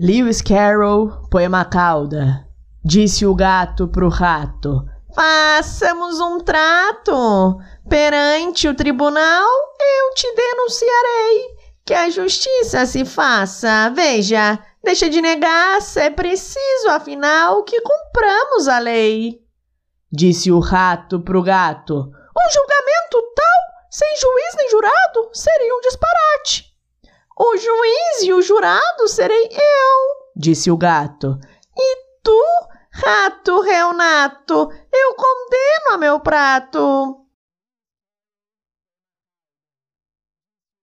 Lewis Carroll, poema cauda. Disse o gato pro rato: Façamos um trato. Perante o tribunal, eu te denunciarei. Que a justiça se faça. Veja, deixa de negar, é preciso, afinal, que cumpramos a lei. Disse o rato pro gato: Um julgamento tal, sem juiz nem jurado, seria um disparate. O juiz e o jurado serei eu, disse o gato. E tu, rato reonato, eu condeno a meu prato.